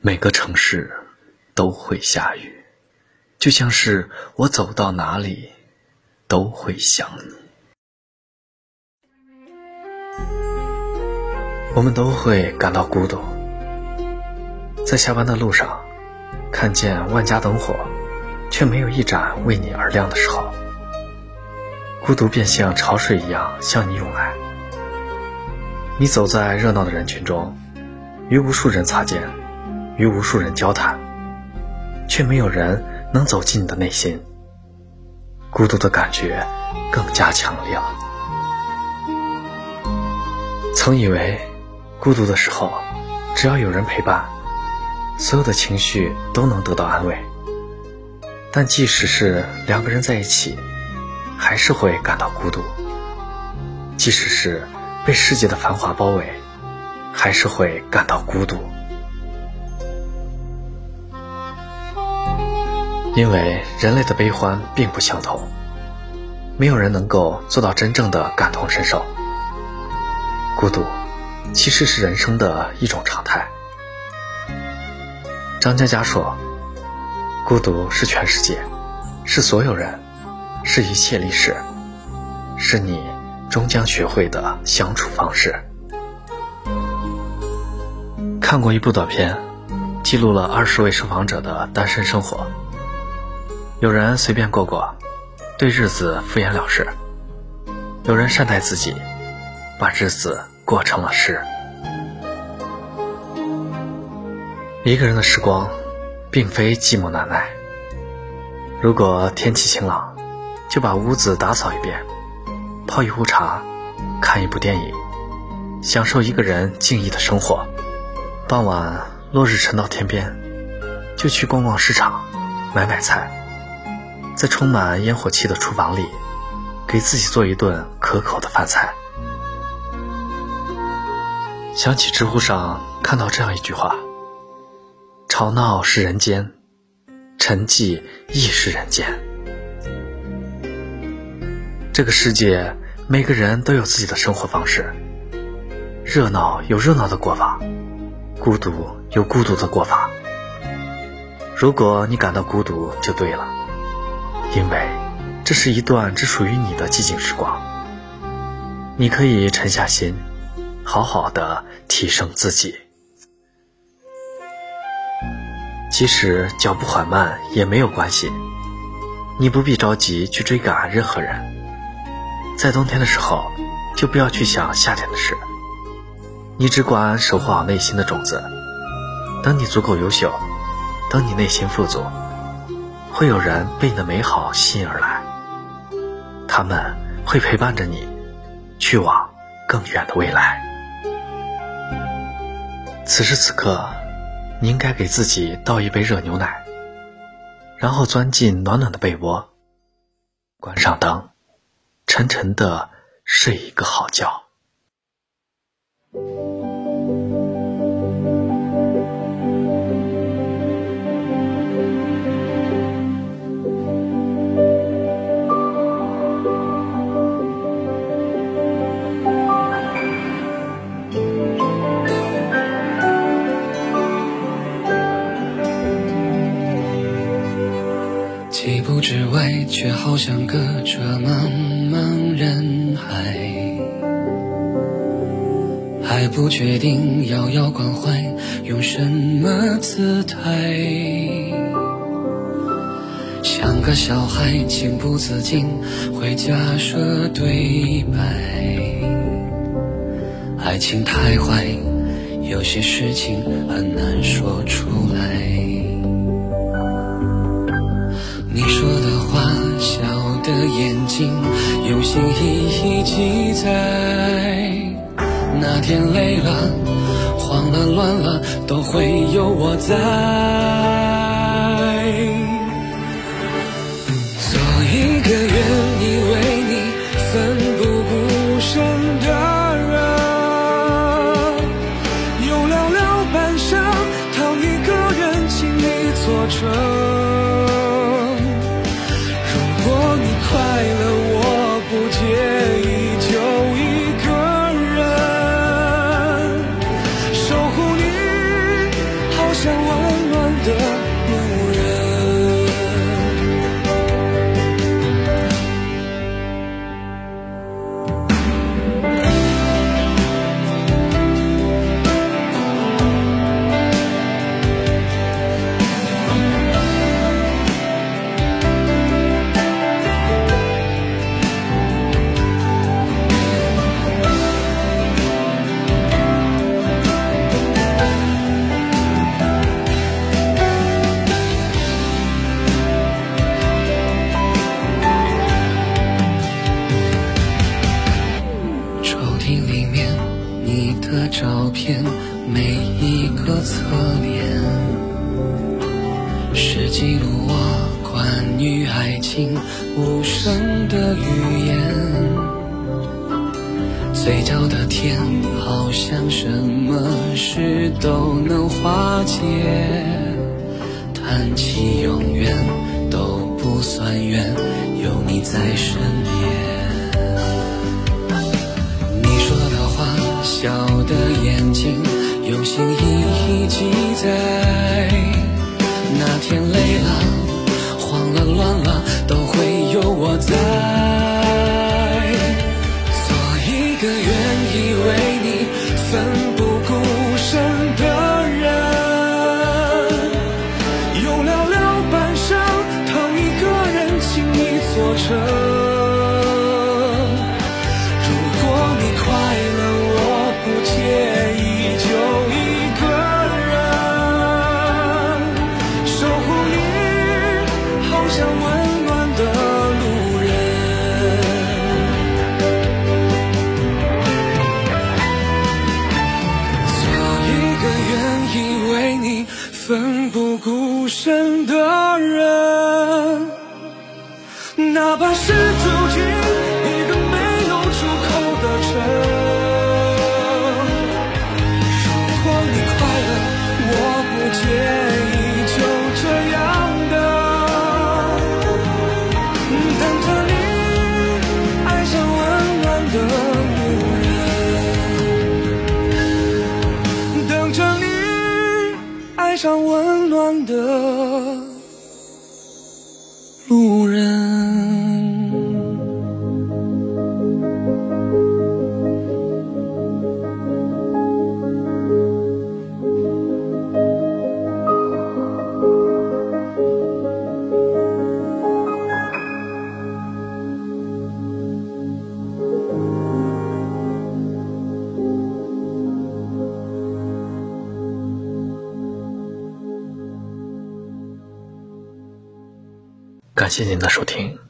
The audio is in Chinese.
每个城市都会下雨，就像是我走到哪里都会想你。我们都会感到孤独，在下班的路上，看见万家灯火，却没有一盏为你而亮的时候，孤独便像潮水一样向你涌来。你走在热闹的人群中，与无数人擦肩。与无数人交谈，却没有人能走进你的内心。孤独的感觉更加强烈了。曾以为，孤独的时候，只要有人陪伴，所有的情绪都能得到安慰。但即使是两个人在一起，还是会感到孤独；即使是被世界的繁华包围，还是会感到孤独。因为人类的悲欢并不相同，没有人能够做到真正的感同身受。孤独，其实是人生的一种常态。张嘉佳说：“孤独是全世界，是所有人，是一切历史，是你终将学会的相处方式。”看过一部短片，记录了二十位受访者的单身生活。有人随便过过，对日子敷衍了事；有人善待自己，把日子过成了诗。一个人的时光，并非寂寞难耐。如果天气晴朗，就把屋子打扫一遍，泡一壶茶，看一部电影，享受一个人静谧的生活。傍晚，落日沉到天边，就去逛逛市场，买买菜。在充满烟火气的厨房里，给自己做一顿可口的饭菜。想起知乎上看到这样一句话：“吵闹是人间，沉寂亦是人间。”这个世界，每个人都有自己的生活方式。热闹有热闹的过法，孤独有孤独的过法。如果你感到孤独，就对了。因为这是一段只属于你的寂静时光，你可以沉下心，好好的提升自己。即使脚步缓慢也没有关系，你不必着急去追赶任何人。在冬天的时候，就不要去想夏天的事，你只管守护好内心的种子。等你足够优秀，等你内心富足。会有人被你的美好吸引而来，他们会陪伴着你，去往更远的未来。此时此刻，你应该给自己倒一杯热牛奶，然后钻进暖暖的被窝，关上灯，沉沉的睡一个好觉。几步之外，却好像隔着茫茫人海，还不确定遥遥关怀用什么姿态，像个小孩情不自禁会假设对白，爱情太坏，有些事情很难说出来。你说的话，笑的眼睛，用心一一记载。那天累了，慌了，乱了，都会有我在。照片每一个侧脸是记录我关于爱情无声的语言。嘴角的甜好像什么事都能化解。叹气永远都不算远有你在身边。用心一一记载。感谢您的收听。